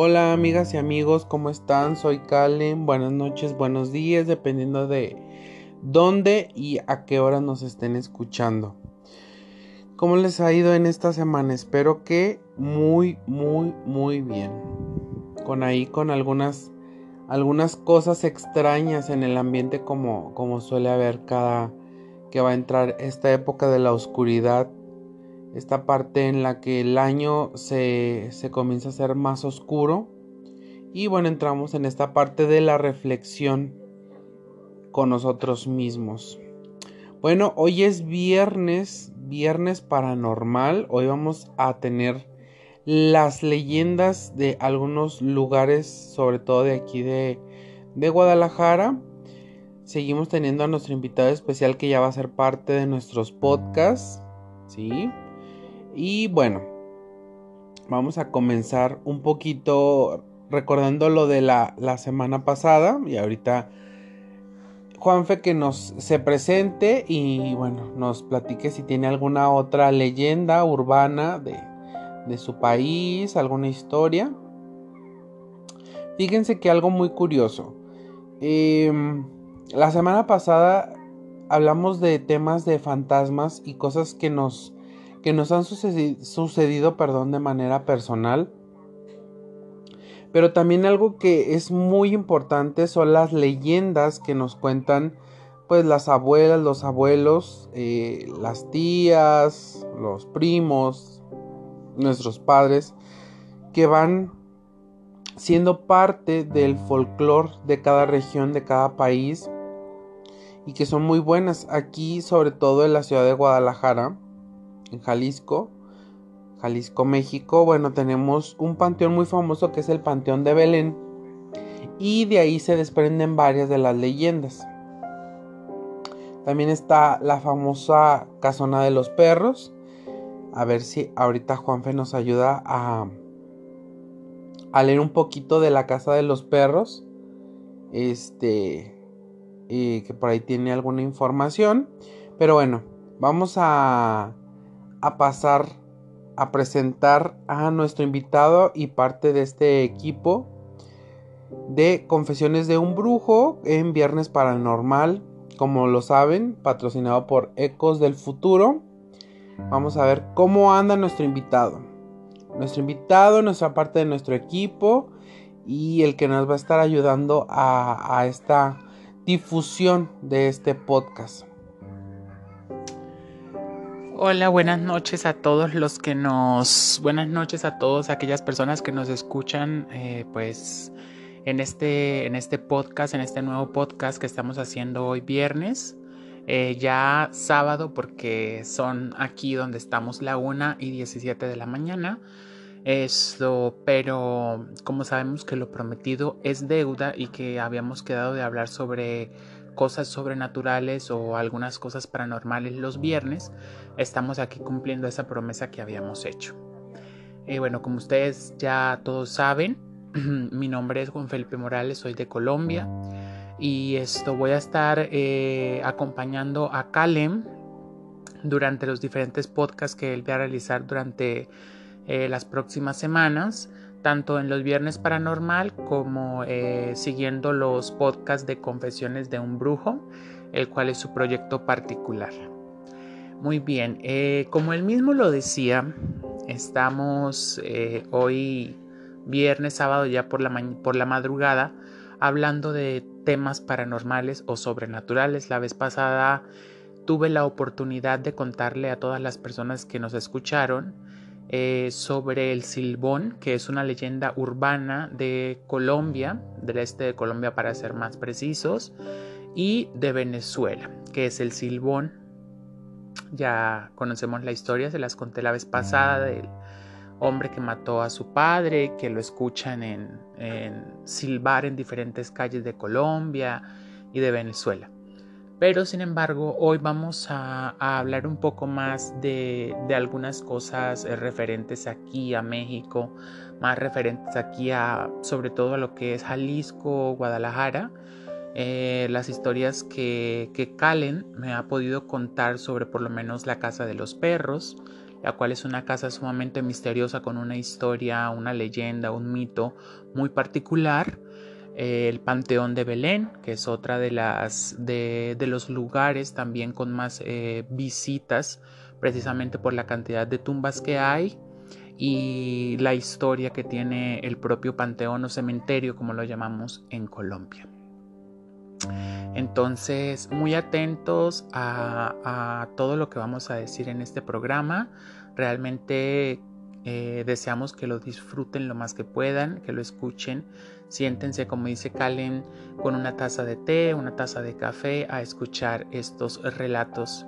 Hola amigas y amigos, ¿cómo están? Soy Kalen, buenas noches, buenos días, dependiendo de dónde y a qué hora nos estén escuchando. ¿Cómo les ha ido en esta semana? Espero que muy, muy, muy bien. Con ahí, con algunas, algunas cosas extrañas en el ambiente como, como suele haber cada que va a entrar esta época de la oscuridad. Esta parte en la que el año se, se comienza a ser más oscuro. Y bueno, entramos en esta parte de la reflexión con nosotros mismos. Bueno, hoy es viernes viernes paranormal. Hoy vamos a tener las leyendas de algunos lugares, sobre todo de aquí de, de Guadalajara. Seguimos teniendo a nuestro invitado especial que ya va a ser parte de nuestros podcasts. ¿Sí? Y bueno, vamos a comenzar un poquito recordando lo de la, la semana pasada. Y ahorita Juanfe que nos se presente y bueno, nos platique si tiene alguna otra leyenda urbana de, de su país, alguna historia. Fíjense que algo muy curioso. Em, la semana pasada hablamos de temas de fantasmas y cosas que nos, que nos han sucedido, perdón, de manera personal. Pero también algo que es muy importante son las leyendas que nos cuentan pues las abuelas, los abuelos, eh, las tías, los primos, nuestros padres, que van siendo parte del folclore de cada región, de cada país, y que son muy buenas. Aquí, sobre todo en la ciudad de Guadalajara, en Jalisco, Jalisco, México, bueno, tenemos un panteón muy famoso que es el Panteón de Belén. Y de ahí se desprenden varias de las leyendas. También está la famosa Casona de los Perros. A ver si ahorita Juanfe nos ayuda a, a leer un poquito de la Casa de los Perros. Este, que por ahí tiene alguna información. Pero bueno, vamos a, a pasar a presentar a nuestro invitado y parte de este equipo de Confesiones de un Brujo en Viernes Paranormal, como lo saben, patrocinado por Ecos del Futuro. Vamos a ver cómo anda nuestro invitado. Nuestro invitado, nuestra parte de nuestro equipo y el que nos va a estar ayudando a, a esta difusión de este podcast. Hola, buenas noches a todos los que nos, buenas noches a todas aquellas personas que nos escuchan, eh, pues en este, en este podcast, en este nuevo podcast que estamos haciendo hoy viernes, eh, ya sábado porque son aquí donde estamos la 1 y 17 de la mañana. Esto, pero como sabemos que lo prometido es deuda y que habíamos quedado de hablar sobre cosas sobrenaturales o algunas cosas paranormales los viernes, estamos aquí cumpliendo esa promesa que habíamos hecho. Y bueno, como ustedes ya todos saben, mi nombre es Juan Felipe Morales, soy de Colombia y esto voy a estar eh, acompañando a Kalem durante los diferentes podcasts que él va a realizar durante eh, las próximas semanas tanto en los viernes paranormal como eh, siguiendo los podcasts de confesiones de un brujo, el cual es su proyecto particular. Muy bien, eh, como él mismo lo decía, estamos eh, hoy viernes, sábado ya por la, por la madrugada hablando de temas paranormales o sobrenaturales. La vez pasada tuve la oportunidad de contarle a todas las personas que nos escucharon eh, sobre el Silbón, que es una leyenda urbana de Colombia, del este de Colombia para ser más precisos, y de Venezuela, que es el Silbón. Ya conocemos la historia, se las conté la vez pasada del hombre que mató a su padre, que lo escuchan en, en silbar en diferentes calles de Colombia y de Venezuela. Pero sin embargo, hoy vamos a, hablar un poco más de, algunas cosas eh, referentes aquí a México, más referentes aquí a sobre todo a lo que es Jalisco, Guadalajara. eh, las historias que, que Calen me ha podido contar sobre por lo menos la casa de los perros, la cual es una casa sumamente misteriosa con una historia, una leyenda, un mito muy particular. El Panteón de Belén, que es otra de las de, los lugares también con más eh, visitas, precisamente por la cantidad de tumbas que hay y la historia que tiene el propio panteón o cementerio, como lo llamamos en Colombia. Entonces, muy atentos a, todo lo que vamos a decir en este programa. Realmente eh, deseamos que lo disfruten lo más que puedan, que lo escuchen. Siéntense, como dice Calen, con una taza de té, una taza de café a escuchar estos relatos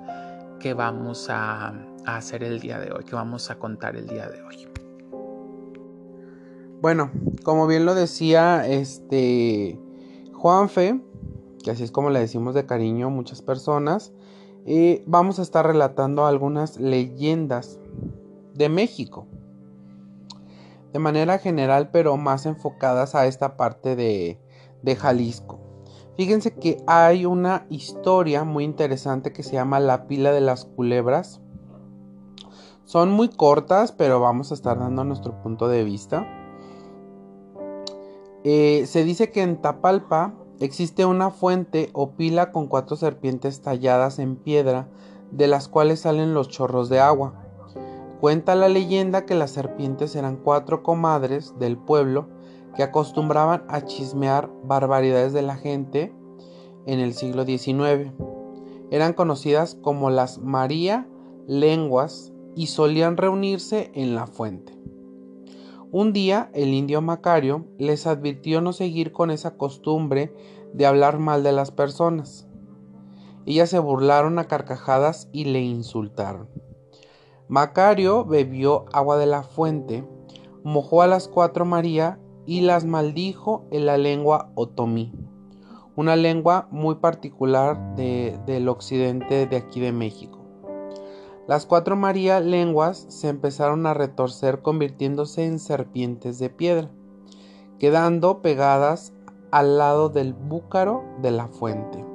que vamos a, hacer el día de hoy, que vamos a contar el día de hoy. Bueno, como bien lo decía este Juanfe, que así es como le decimos de cariño a muchas personas, eh, vamos a estar relatando algunas leyendas de México. De manera general, pero más enfocadas a esta parte de, de Jalisco. Fíjense que hay una historia muy interesante que se llama La pila de las culebras. Son muy cortas, pero vamos a estar dando nuestro punto de vista. Eh, se dice que en Tapalpa Existe una fuente o pila con cuatro serpientes talladas en piedra, de las cuales salen los chorros de agua. Cuenta la leyenda que las serpientes eran cuatro comadres del pueblo que acostumbraban a chismear barbaridades de la gente en el siglo XIX. Eran conocidas como las María Lenguas y solían reunirse en la fuente. Un día el indio Macario les advirtió no seguir con esa costumbre de hablar mal de las personas. Ellas se burlaron a carcajadas y le insultaron. Macario bebió agua de la fuente, mojó a las cuatro María y las maldijo en la lengua otomí, una lengua muy particular del occidente de aquí de México. Las cuatro María lenguas se empezaron a retorcer convirtiéndose en serpientes de piedra, quedando pegadas al lado del búcaro de la fuente.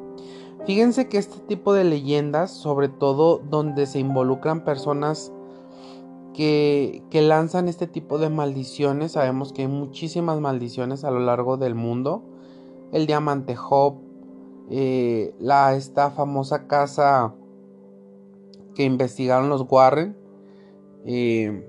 Fíjense que este tipo de leyendas, sobre todo donde se involucran personas que, lanzan este tipo de maldiciones, sabemos que hay muchísimas maldiciones a lo largo del mundo. El diamante Job, eh, la, esta famosa casa que investigaron los Warren, eh,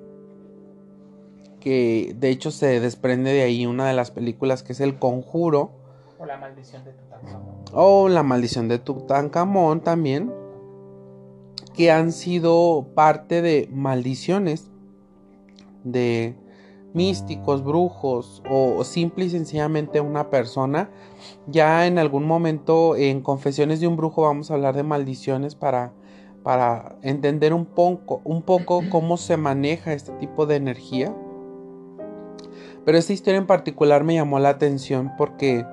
que de hecho se desprende de ahí una de las películas que es El Conjuro. O La Maldición de Tutankamón. O La Maldición de Tutankamón también, que han sido parte de maldiciones de místicos, brujos o simple y sencillamente una persona. Ya en algún momento en Confesiones de un Brujo vamos a hablar de maldiciones para para entender un poco, un poco cómo se maneja este tipo de energía. Pero esta historia en particular me llamó la atención porque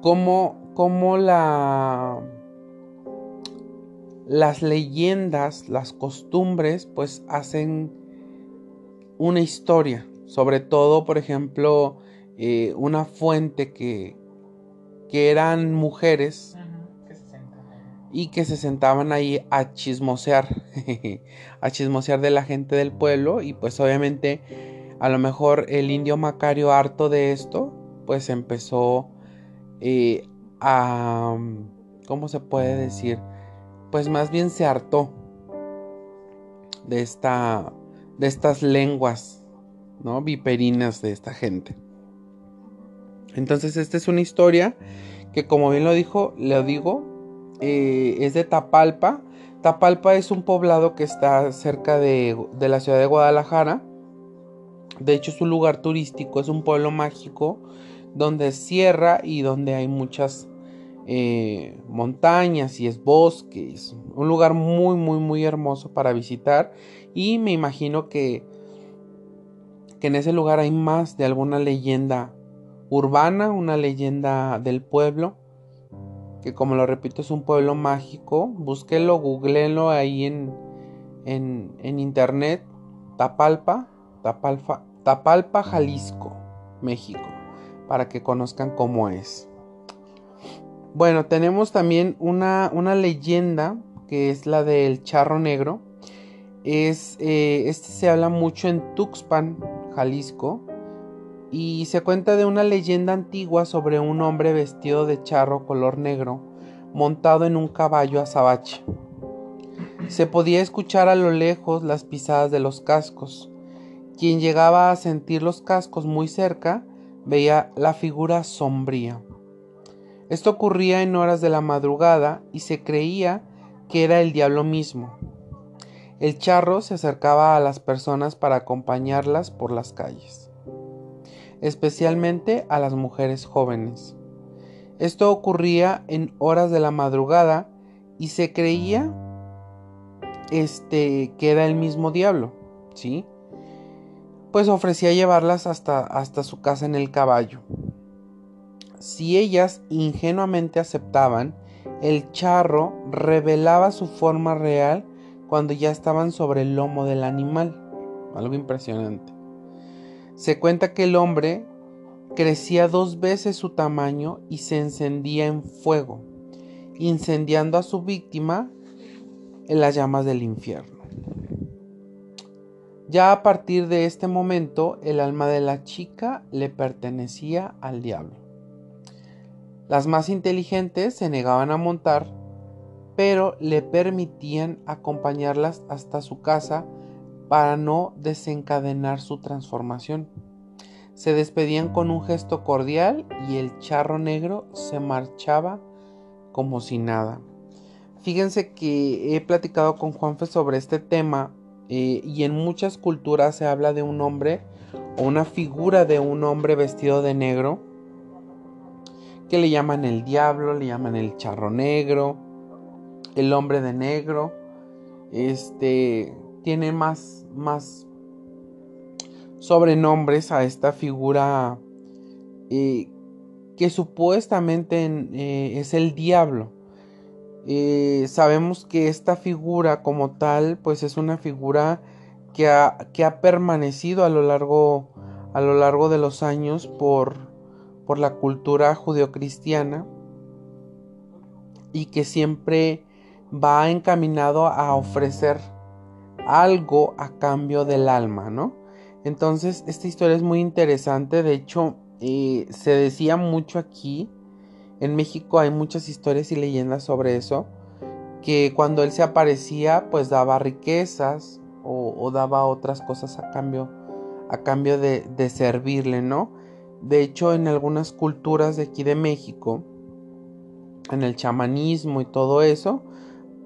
cómo, cómo la, las leyendas, las costumbres, pues hacen una historia. Sobre todo, por ejemplo, eh, una fuente que, que eran mujeres y que se sentaban ahí a chismosear, a chismosear de la gente del pueblo y pues obviamente a lo mejor el indio Macario harto de esto, pues empezó a, ¿cómo se puede decir? Pues más bien se hartó de esta, de estas lenguas, ¿no? Viperinas de esta gente. Entonces esta es una historia que como bien lo dijo, le digo, eh, es de Tapalpa. Tapalpa es un poblado que está cerca de, la ciudad de Guadalajara. De hecho es un lugar turístico, es un pueblo mágico donde cierra y donde hay muchas eh, montañas y es bosques. Un lugar muy, muy, muy hermoso para visitar. Y me imagino que, que en ese lugar hay más de alguna leyenda urbana, una leyenda del pueblo que como lo repito es un pueblo mágico. Búsquelo, googleenlo ahí en, en, internet. Tapalpa, Tapalpa, Tapalpa, Jalisco, México, para que conozcan cómo es. Bueno, tenemos también una, una leyenda que es la del charro negro. Es, eh, este se habla mucho en Tuxpan, Jalisco, y se cuenta de una leyenda antigua sobre un hombre vestido de charro color negro, montado en un caballo azabache. Se podía escuchar a lo lejos las pisadas de los cascos. Quien llegaba a sentir los cascos muy cerca veía la figura sombría. Esto ocurría en horas de la madrugada y se creía que era el diablo mismo. El charro se acercaba a las personas para acompañarlas por las calles, especialmente a las mujeres jóvenes. Esto ocurría en horas de la madrugada y se creía este que era el mismo diablo, ¿sí? Pues ofrecía llevarlas hasta, hasta su casa en el caballo. Si ellas ingenuamente aceptaban, el charro revelaba su forma real cuando ya estaban sobre el lomo del animal. Algo impresionante. Se cuenta que el hombre crecía dos veces su tamaño y se encendía en fuego, incendiando a su víctima en las llamas del infierno. Ya a partir de este momento, el alma de la chica le pertenecía al diablo. Las más inteligentes se negaban a montar pero le permitían acompañarlas hasta su casa para no desencadenar su transformación. Se despedían con un gesto cordial y el charro negro se marchaba como si nada. Fíjense que he platicado con Juanfe sobre este tema eh, y en muchas culturas se habla de un hombre o una figura de un hombre vestido de negro que le llaman el diablo, le llaman el charro negro, el hombre de negro, este, tiene más, más sobrenombres a esta figura eh, que supuestamente eh, es el diablo. Eh, sabemos que esta figura como tal, pues es una figura que ha, permanecido a lo largo, a lo largo de los años por, por la cultura judeocristiana y que siempre va encaminado a ofrecer algo a cambio del alma, ¿no? Entonces, esta historia es muy interesante. De hecho, eh, se decía mucho aquí. En México hay muchas historias y leyendas sobre eso. Que cuando él se aparecía, pues daba riquezas o, daba otras cosas a cambio, a cambio de, servirle, ¿no? De hecho, en algunas culturas de aquí de México, en el chamanismo y todo eso,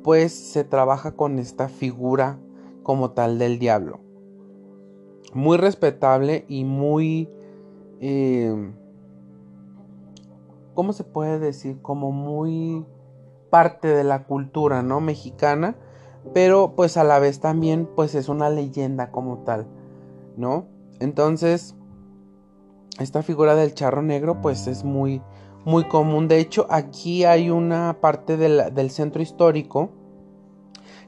pues se trabaja con esta figura como tal del diablo. Muy respetable y muy... Eh, ¿Cómo se puede decir? Como muy parte de la cultura, ¿no? Mexicana. Pero pues a la vez también pues es una leyenda como tal, ¿no? Entonces, esta figura del charro negro pues es muy muy común. De hecho, aquí hay una parte del, centro histórico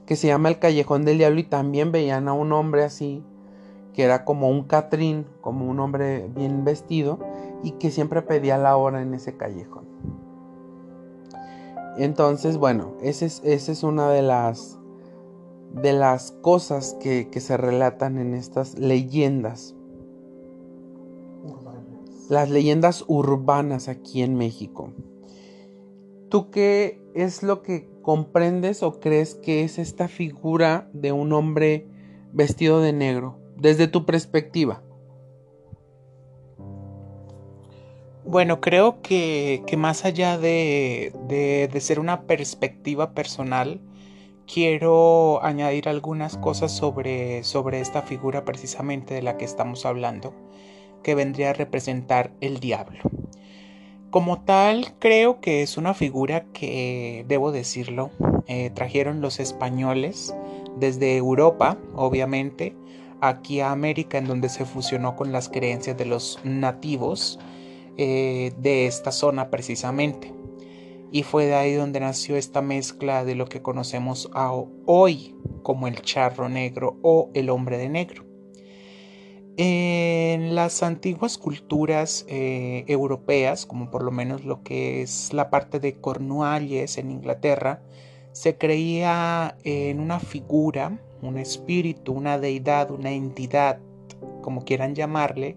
que se llama el Callejón del Diablo y también veían a un hombre así, que era como un catrín, como un hombre bien vestido y que siempre pedía la hora en ese callejón. Entonces, bueno, esa es, es una de las, de las cosas que, que se relatan en estas leyendas las leyendas urbanas aquí en México. ¿Tú qué es lo que comprendes o crees que es esta figura de un hombre vestido de negro, desde tu perspectiva? Bueno, creo que, más allá de, de, ser una perspectiva personal, quiero añadir algunas cosas sobre, sobre esta figura precisamente de la que estamos hablando que vendría a representar el diablo. Como tal, creo que es una figura que, debo decirlo, eh, trajeron los españoles desde Europa, obviamente, aquí a América, en donde se fusionó con las creencias de los nativos eh, de esta zona precisamente. Y fue de ahí donde nació esta mezcla de lo que conocemos hoy como el charro negro o el hombre de negro. En las antiguas culturas eh, europeas, como por lo menos lo que es la parte de Cornualles en Inglaterra, se creía en una figura, un espíritu, una deidad, una entidad, como quieran llamarle,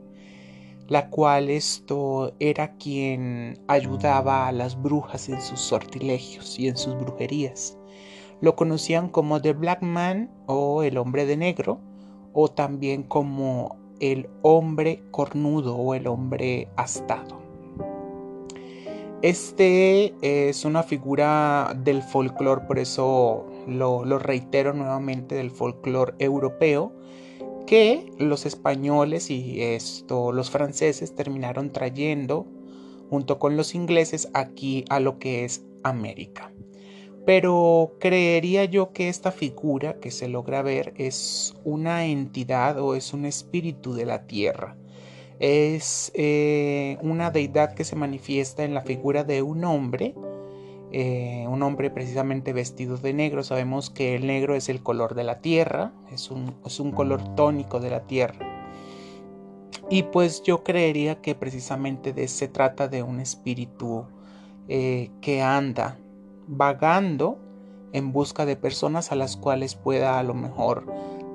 la cual esto era quien ayudaba a las brujas en sus sortilegios y en sus brujerías. Lo conocían como The Black Man o el hombre de negro, o también como el hombre cornudo o el hombre astado. Este es una figura del folclore, por eso lo, reitero nuevamente, del folclore europeo, que los españoles y esto, los franceses terminaron trayendo junto con los ingleses aquí a lo que es América. Pero creería yo que esta figura que se logra ver es una entidad o es un espíritu de la tierra. Es eh, una deidad que se manifiesta en la figura de un hombre, eh, un hombre precisamente vestido de negro. Sabemos que el negro es el color de la tierra, es un, es un color tónico de la tierra. Y pues yo creería que precisamente de, se trata de un espíritu eh, que anda vagando en busca de personas a las cuales pueda a lo mejor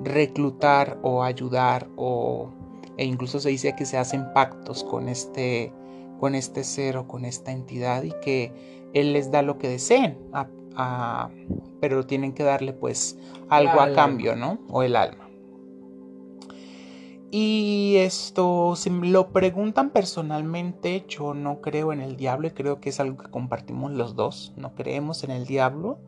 reclutar o ayudar o e incluso se dice que se hacen pactos con este con este ser o con esta entidad y que él les da lo que deseen pero tienen que darle pues algo a cambio no o el alma. Y esto, si me lo preguntan personalmente, yo no creo en el diablo y creo que es algo que compartimos los dos. No creemos en el diablo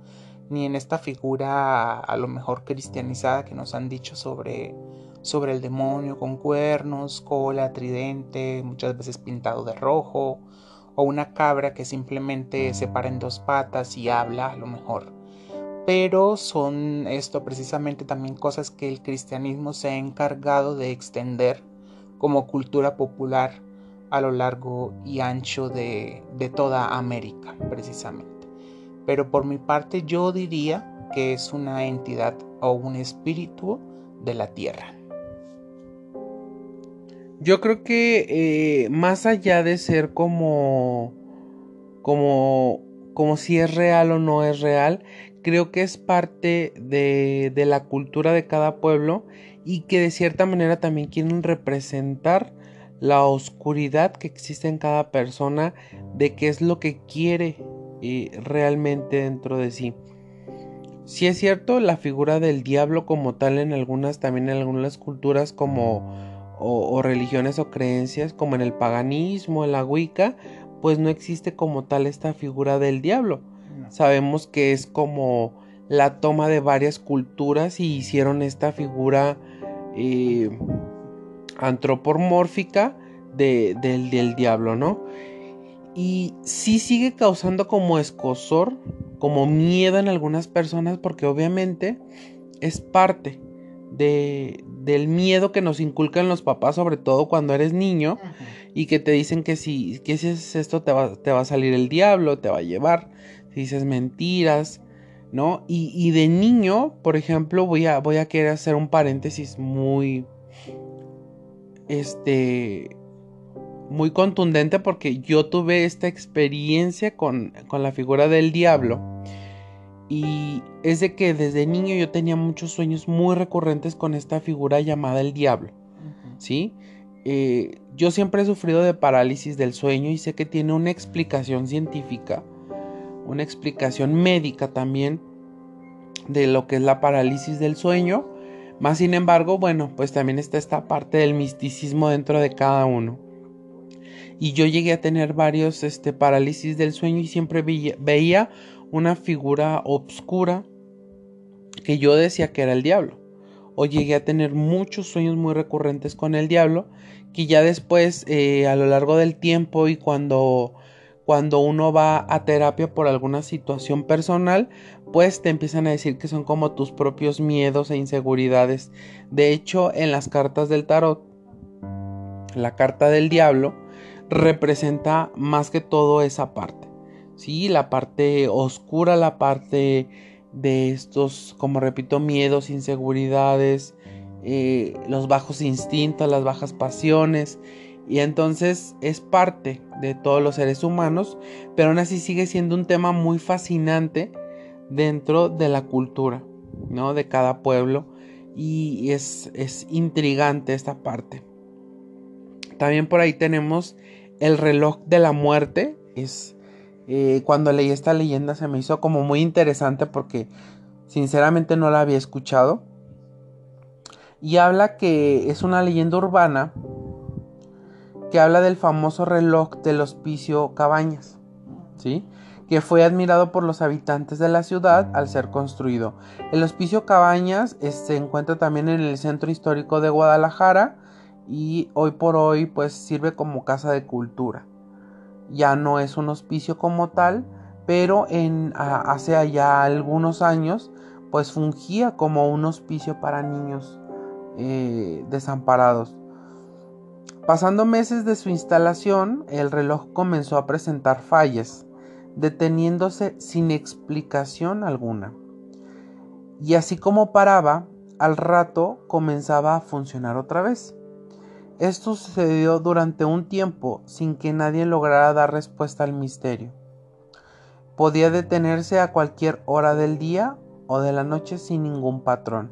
ni en esta figura a lo mejor cristianizada que nos han dicho sobre, sobre el demonio con cuernos, cola, tridente, muchas veces pintado de rojo, o una cabra que simplemente se para en dos patas y habla a lo mejor pero son esto precisamente también cosas que el cristianismo se ha encargado de extender como cultura popular a lo largo y ancho de, toda América precisamente. Pero por mi parte yo diría que es una entidad o un espíritu de la tierra. Yo creo que eh, más allá de ser como como como si es real o no es real, creo que es parte de, la cultura de cada pueblo y que de cierta manera también quieren representar la oscuridad que existe en cada persona de qué es lo que quiere eh, realmente dentro de sí. Si es cierto, la figura del diablo como tal en algunas, también en algunas culturas como o, religiones o creencias, como en el paganismo, en la Wicca, pues no existe como tal esta figura del diablo Sabemos que es como la toma de varias culturas y hicieron esta figura eh, antropomórfica del, del diablo, ¿no? Y sí sigue causando como escosor, como miedo en algunas personas, porque obviamente es parte de, del miedo que nos inculcan los papás, sobre todo cuando eres niño, y que te dicen que si, que si es esto te va, te va a salir el diablo, te va a llevar dices mentiras, ¿no? Y, de niño, por ejemplo, voy a, voy a querer hacer un paréntesis muy, este, muy contundente porque yo tuve esta experiencia con, con la figura del diablo. Y es de que desde niño yo tenía muchos sueños muy recurrentes con esta figura llamada el diablo. ¿Sí? Eh, yo siempre he sufrido de parálisis del sueño y sé que tiene una explicación científica una explicación médica también de lo que es la parálisis del sueño. Más sin embargo, bueno, pues también está esta parte del misticismo dentro de cada uno. Y yo llegué a tener varios este, parálisis del sueño y siempre veía, una figura obscura que yo decía que era el diablo. O llegué a tener muchos sueños muy recurrentes con el diablo que ya después eh, a lo largo del tiempo y cuando cuando uno va a terapia por alguna situación personal, pues te empiezan a decir que son como tus propios miedos e inseguridades. De hecho, en las cartas del tarot, la carta del diablo representa más que todo esa parte. Sí, la parte oscura, la parte de estos, como repito, miedos, inseguridades, eh, los bajos instintos, las bajas pasiones. Y entonces es parte de todos los seres humanos, pero aún así sigue siendo un tema muy fascinante dentro de la cultura, ¿no? De cada pueblo. Y es, es intrigante esta parte. También por ahí tenemos el reloj de la muerte. Es eh, cuando leí esta leyenda se me hizo como muy interesante porque sinceramente no la había escuchado. Y habla que es una leyenda urbana que habla del famoso reloj del hospicio Cabañas, ¿sí? que fue admirado por los habitantes de la ciudad al ser construido. El hospicio Cabañas eh, se encuentra también en el centro histórico de Guadalajara y hoy por hoy pues sirve como casa de cultura. Ya no es un hospicio como tal, pero en hace ya algunos años pues fungía como un hospicio para niños eh, desamparados. Pasando meses de su instalación, el reloj comenzó a presentar fallas, deteniéndose sin explicación alguna. Y así como paraba, al rato comenzaba a funcionar otra vez. Esto sucedió durante un tiempo sin que nadie lograra dar respuesta al misterio. Podía detenerse a cualquier hora del día o de la noche sin ningún patrón.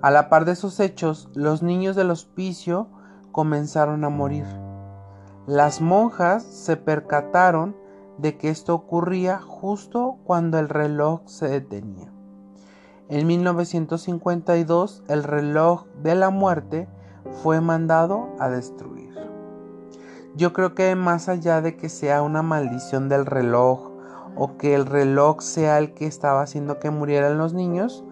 A la par de esos hechos, los niños del hospicio comenzaron a morir. Las monjas se percataron de que esto ocurría justo cuando el reloj se detenía. En 1952 el reloj de la muerte fue mandado a destruir. Yo creo que más allá de que sea una maldición del reloj o que el reloj sea el que estaba haciendo que murieran los niños,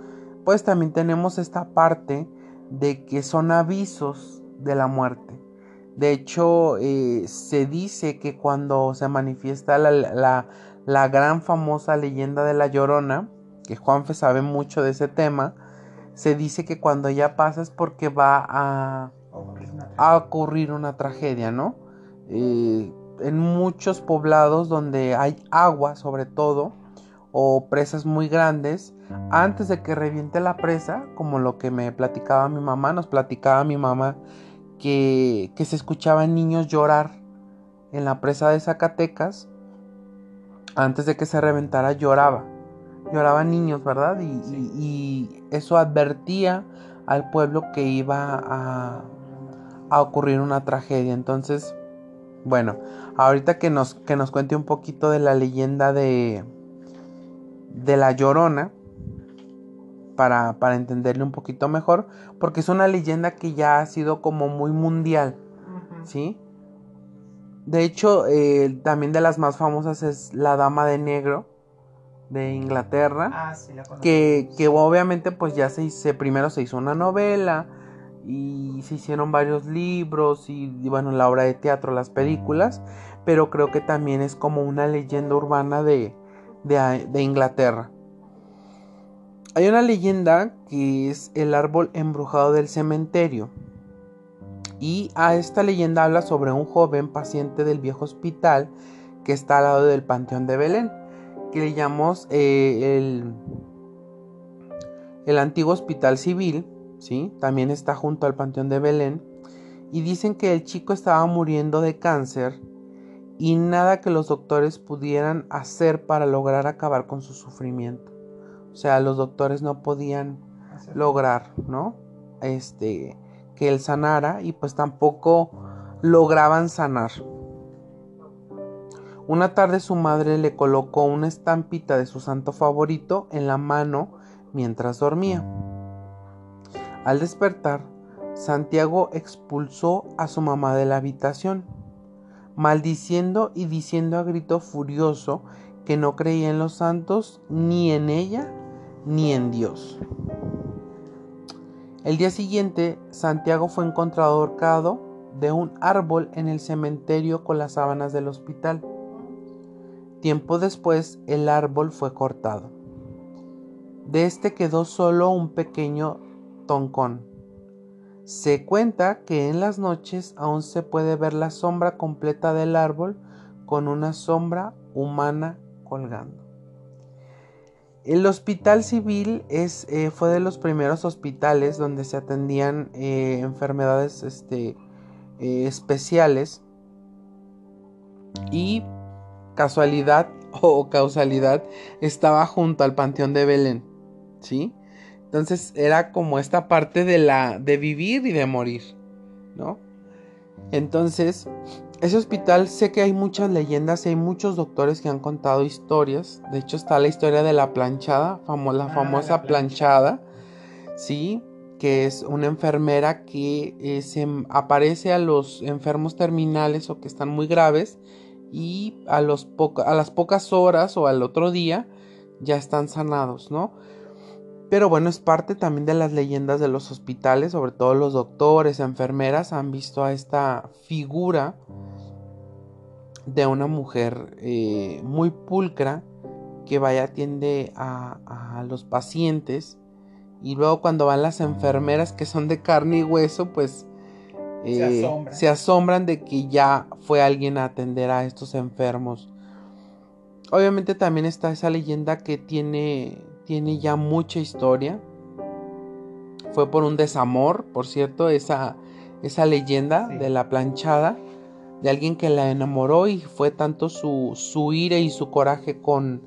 pues también tenemos esta parte de que son avisos de la muerte. De hecho, eh, se dice que cuando se manifiesta la, la, gran famosa leyenda de la Llorona, que Juanfe sabe mucho de ese tema, se dice que cuando ya pasa es porque va a, a ocurrir una tragedia, ¿no? Eh, en muchos poblados donde hay agua sobre todo, o presas muy grandes, antes de que reviente la presa, como lo que me platicaba mi mamá, nos platicaba mi mamá que, que se escuchaban niños llorar en la presa de Zacatecas, antes de que se reventara lloraba lloraban niños, ¿verdad? Y, eso advertía al pueblo que iba a, a, ocurrir una tragedia. Entonces, bueno, ahorita que nos, que nos cuente un poquito de la leyenda de, de la Llorona, para, para, entenderle un poquito mejor, porque es una leyenda que ya ha sido como muy mundial, ¿sí? De hecho, eh, también de las más famosas es La Dama de Negro, de Inglaterra. Ah, que, que, obviamente pues ya se, hizo, primero se hizo una novela y se hicieron varios libros y, bueno, la obra de teatro, las películas, pero creo que también es como una leyenda urbana de, de, de Inglaterra. Hay una leyenda que es el árbol embrujado del cementerio. Y a esta leyenda habla sobre un joven paciente del viejo hospital que está al lado del Panteón de Belén que le llamamos eh, el, el antiguo hospital civil, ¿sí? También está junto al Panteón de Belén. Y dicen que el chico estaba muriendo de cáncer y nada que los doctores pudieran hacer para lograr acabar con su sufrimiento. O sea, los doctores no podían lograr, ¿no? Este, que él sanara y pues tampoco lograban sanar. Una tarde su madre le colocó una estampita de su santo favorito en la mano mientras dormía. Al despertar, Santiago expulsó a su mamá de la habitación, maldiciendo y diciendo a grito furioso que no creía en los santos, ni en ella, ni en Dios. El día siguiente, Santiago fue encontrado ahorcado de un árbol en el cementerio con las sábanas del hospital. Tiempo después el árbol fue cortado. De este quedó solo un pequeño toncón. Se cuenta que en las noches aún se puede ver la sombra completa del árbol con una sombra humana colgando. El hospital civil es, eh, fue de los primeros hospitales donde se atendían eh, enfermedades este, eh, especiales y casualidad o causalidad estaba junto al panteón de Belén, ¿sí? Entonces era como esta parte de la de vivir y de morir, ¿no? Entonces, ese hospital sé que hay muchas leyendas y hay muchos doctores que han contado historias. De hecho, está la historia de la planchada, la ah, famosa planchada, ¿sí? Que es una enfermera que eh, se aparece a los enfermos terminales o que están muy graves y a, las pocas horas o al otro día ya están sanados, ¿no? Pero bueno, es parte también de las leyendas de los hospitales, sobre todo los doctores, enfermeras han visto a esta figura de una mujer eh, muy pulcra que vaya atiende a, los pacientes y luego cuando van las enfermeras que son de carne y hueso, pues se, se, asombran de que ya fue alguien a atender a estos enfermos. Obviamente también está esa leyenda que tiene tiene ya mucha historia. Fue por un desamor, por cierto, esa, esa leyenda de la planchada, de alguien que la enamoró y fue tanto su, su ira y su coraje con,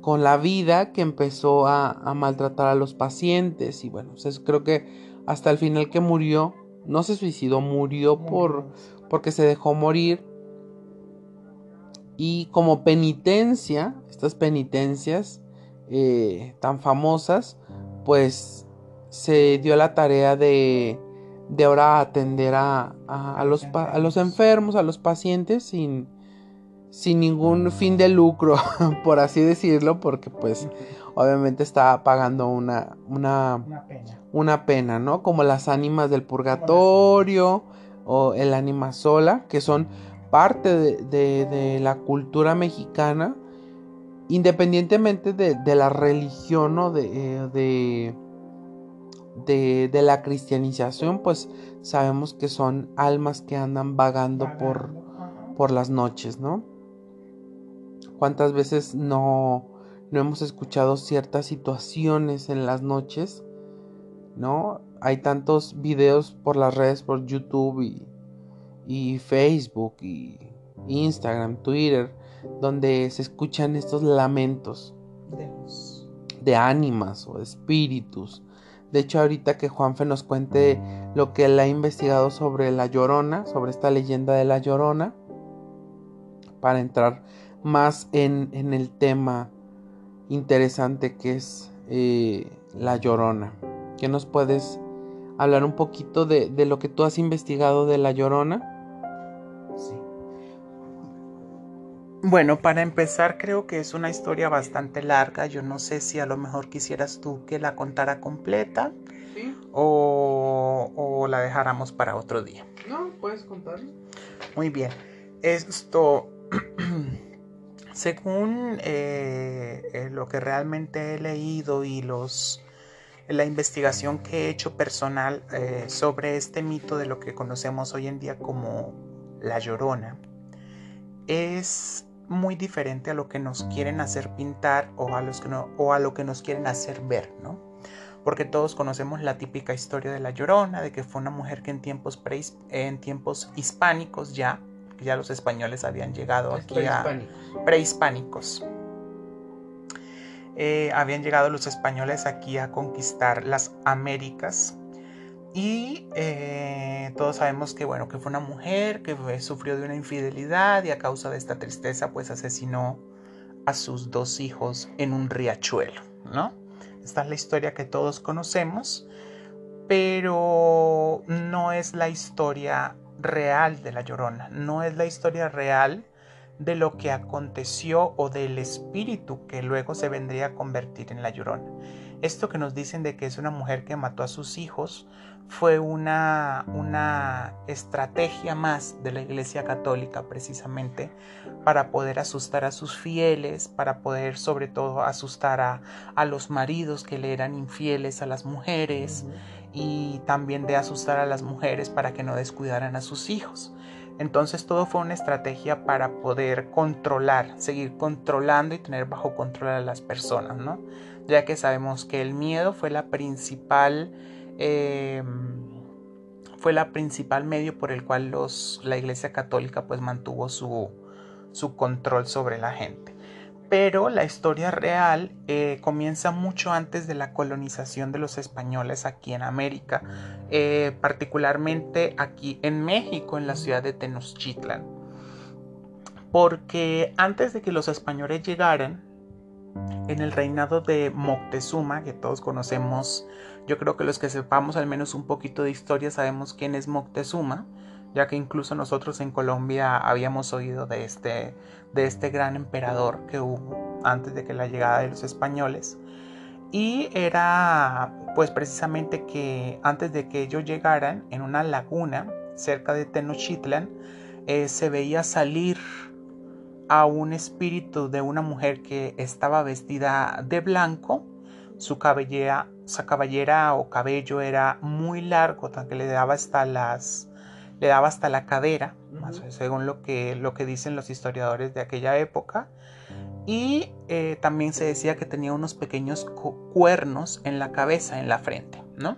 con la vida que empezó a, maltratar a los pacientes. Y bueno, creo que hasta el final que murió, no se suicidó, murió por, porque se dejó morir. Y como penitencia, estas penitencias, eh, tan famosas, pues se dio la tarea de, de ahora atender a, a, los, a, los, enfermos, a los pacientes sin, sin ningún fin de lucro, por así decirlo, porque pues obviamente estaba pagando una, una, pena. una pena, ¿no? Como las ánimas del purgatorio o el ánima sola, que son parte de, de la cultura mexicana independientemente de, la religión o eh, de, de, de, la cristianización, pues sabemos que son almas que andan vagando por, por las noches, ¿no? ¿Cuántas veces no, no hemos escuchado ciertas situaciones en las noches? ¿No? Hay tantos videos por las redes, por YouTube y, y Facebook y Instagram, Twitter, donde se escuchan estos lamentos de, ánimas o espíritus. De hecho, ahorita que Juanfe nos cuente lo que él ha investigado sobre la Llorona, sobre esta leyenda de la Llorona, para entrar más en, el tema interesante que es eh, la Llorona. ¿Qué nos puedes hablar un poquito de, de lo que tú has investigado de la Llorona? Bueno, para empezar creo que es una historia bastante larga. Yo no sé si a lo mejor quisieras tú que la contara completa o, la dejáramos para otro día. No, puedes contarla. Muy bien. Esto, según eh, eh, lo que realmente he leído y los la investigación que he hecho personal eh, sobre este mito de lo que conocemos hoy en día como la llorona, es muy diferente a lo que nos quieren hacer pintar o a, o a lo que nos quieren hacer ver, ¿no? Porque todos conocemos la típica historia de la Llorona, de que fue una mujer que en tiempos, en tiempos hispánicos ya, ya los españoles habían llegado aquí a prehispánicos. Eh, habían llegado los españoles aquí a conquistar las Américas y eh, todos sabemos que, bueno, que fue una mujer que sufrió de una infidelidad y a causa de esta tristeza pues asesinó a sus dos hijos en un riachuelo, ¿no? Esta es la historia que todos conocemos, pero no es la historia real de la Llorona, no es la historia real de lo que aconteció o del espíritu que luego se vendría a convertir en la Llorona. Esto que nos dicen de que es una mujer que mató a sus hijos fue una, una estrategia más de la Iglesia Católica precisamente para poder asustar a sus fieles, para poder sobre todo asustar a, a los maridos que le eran infieles a las mujeres y también de asustar a las mujeres para que no descuidaran a sus hijos. Entonces todo fue una estrategia para poder controlar, seguir controlando y tener bajo control a las personas, ¿no? Ya que sabemos que el miedo fue la principal... Em, fue la principal medio por el cual los, la Iglesia Católica pues mantuvo su, su control sobre la gente. Pero la historia real eh, comienza mucho antes de la colonización de los españoles aquí en América, eh, particularmente aquí en México, en la ciudad de Tenochtitlan. Porque antes de que los españoles llegaran, en el reinado de Moctezuma, que todos conocemos, yo creo que los que sepamos al menos un poquito de historia sabemos quién es Moctezuma, ya que incluso nosotros en Colombia habíamos oído de este, de este gran emperador que hubo antes de que la llegada de los españoles. Y era pues precisamente que antes de que ellos llegaran en una laguna cerca de Tenochtitlan, eh, se veía salir a un espíritu de una mujer que estaba vestida de blanco, su cabellera, su cabellera o cabello era muy largo, tan que le daba hasta las le daba hasta la cadera, según lo que, lo que dicen los historiadores de aquella época. Y eh, también se decía que tenía unos pequeños cuernos en la cabeza, en la frente, ¿no?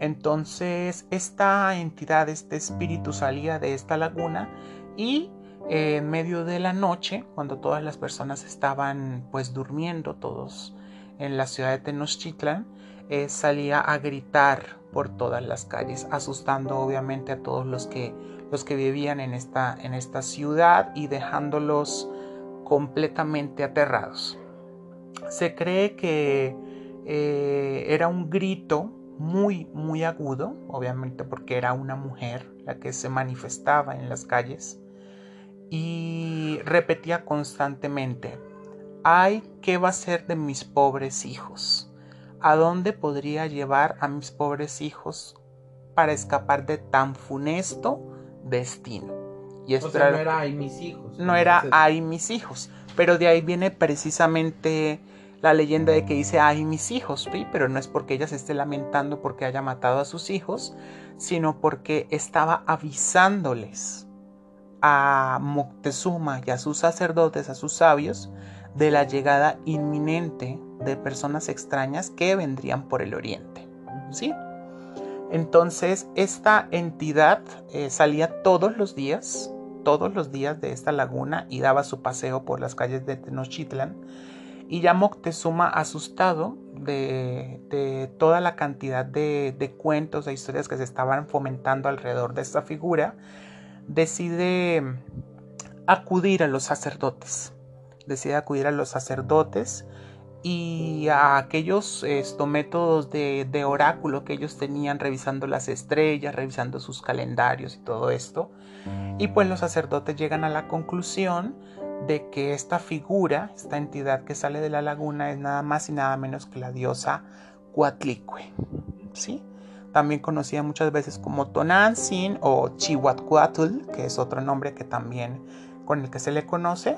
Entonces esta entidad, este espíritu salía de esta laguna y eh, en medio de la noche, cuando todas las personas estaban pues durmiendo, todos en la ciudad de Tenochtitlan, eh, salía a gritar por todas las calles, asustando obviamente a todos los que, los que vivían en esta, en esta ciudad y dejándolos completamente aterrados. Se cree que eh, era un grito muy, muy agudo, obviamente porque era una mujer la que se manifestaba en las calles y repetía constantemente, ay, ¿qué va a ser de mis pobres hijos? ¿A dónde podría llevar a mis pobres hijos para escapar de tan funesto destino? Y esto no era ay mis hijos. No era ay mis hijos, pero de ahí viene precisamente la leyenda de que dice ay mis hijos, ¿sí? pero no es porque ella se esté lamentando porque haya matado a sus hijos, sino porque estaba avisándoles a Moctezuma y a sus sacerdotes, a sus sabios, de la llegada inminente de personas extrañas que vendrían por el oriente. ¿Sí? Entonces, esta entidad eh, salía todos los días, todos los días de esta laguna y daba su paseo por las calles de Tenochtitlan. Y ya Moctezuma, asustado de, de toda la cantidad de, de cuentos e historias que se estaban fomentando alrededor de esta figura, decide acudir a los sacerdotes. Decide acudir a los sacerdotes y a aquellos métodos de, oráculo que ellos tenían revisando las estrellas, revisando sus calendarios y todo esto. Y pues los sacerdotes llegan a la conclusión de que esta figura, esta entidad que sale de la laguna es nada más y nada menos que la diosa Cuatlicue. ¿sí? También conocida muchas veces como Tonantzin o Chihuatl, que es otro nombre que también con el que se le conoce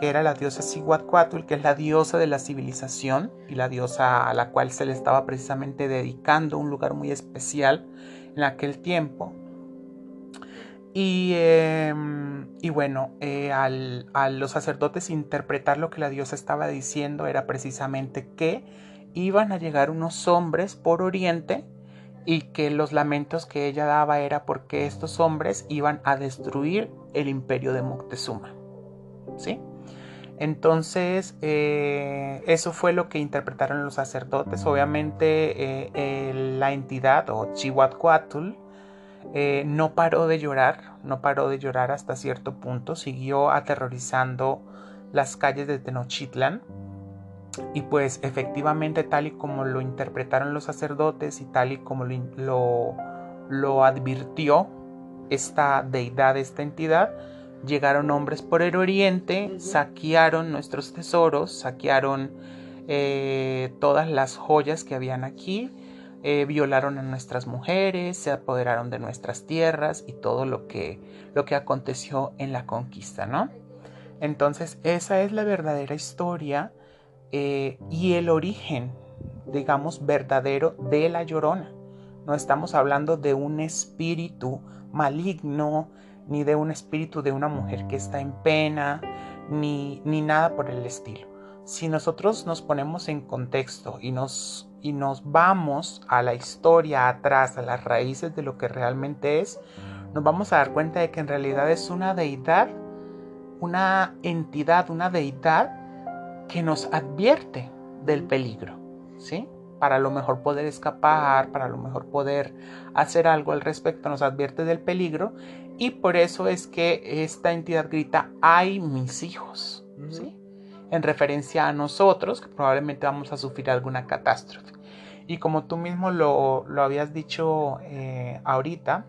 que era la diosa Cihuatl, que es la diosa de la civilización y la diosa a la cual se le estaba precisamente dedicando un lugar muy especial en aquel tiempo. Y, em, bueno, eh, al, a los sacerdotes interpretar lo que la diosa estaba diciendo era precisamente que iban a llegar unos hombres por oriente y que los lamentos que ella daba era porque estos hombres iban a destruir el imperio de Moctezuma. ¿Sí? Entonces, eh, eso fue lo que interpretaron los sacerdotes. Obviamente, eh, la entidad o Chihuatl eh, no paró de llorar, no paró de llorar hasta cierto punto, siguió aterrorizando las calles de Tenochtitlan. Y pues efectivamente tal y como lo interpretaron los sacerdotes y tal y como lo, lo advirtió esta deidad, esta entidad, Llegaron hombres por el oriente, saquearon nuestros tesoros, saquearon eh, todas las joyas que habían aquí, eh, violaron a nuestras mujeres, se apoderaron de nuestras tierras y todo lo que, lo que aconteció en la conquista, ¿no? Entonces esa es la verdadera historia eh, y el origen, digamos, verdadero de la llorona. No estamos hablando de un espíritu maligno, ni de un espíritu de una mujer que está en pena, ni, ni nada por el estilo. Si nosotros nos ponemos en contexto y nos, y nos vamos a la historia atrás, a las raíces de lo que realmente es, nos vamos a dar cuenta de que en realidad es una deidad, una entidad, una deidad que nos advierte del peligro, ¿sí? Para lo mejor poder escapar, para lo mejor poder hacer algo al respecto, nos advierte del peligro y por eso es que esta entidad grita, ay mis hijos, ¿sí? En referencia a nosotros, que probablemente vamos a sufrir alguna catástrofe. Y como tú mismo lo, habías dicho eh, ahorita,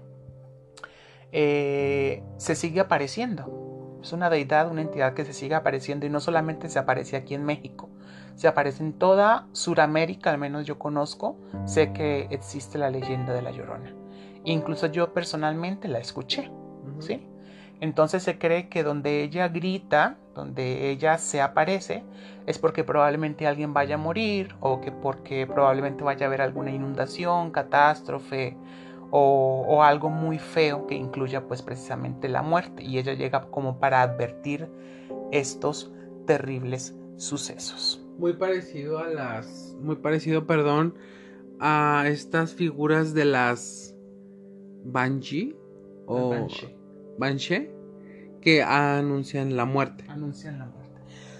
eh, se sigue apareciendo. Es una deidad, una entidad que se sigue apareciendo y no solamente se aparece aquí en México, se aparece en toda Sudamérica, al menos yo conozco, sé que existe la leyenda de la Llorona. Incluso yo personalmente la escuché, ¿sí? Entonces se cree que donde ella grita, donde ella se aparece, es porque probablemente alguien vaya a morir o que porque probablemente vaya a haber alguna inundación, catástrofe, o, algo muy feo que incluya pues precisamente la muerte y ella llega como para advertir estos terribles sucesos. Muy parecido a las, muy parecido, perdón, a estas figuras de las Banshee o Banshee, que anuncian la muerte. Anuncian la muerte.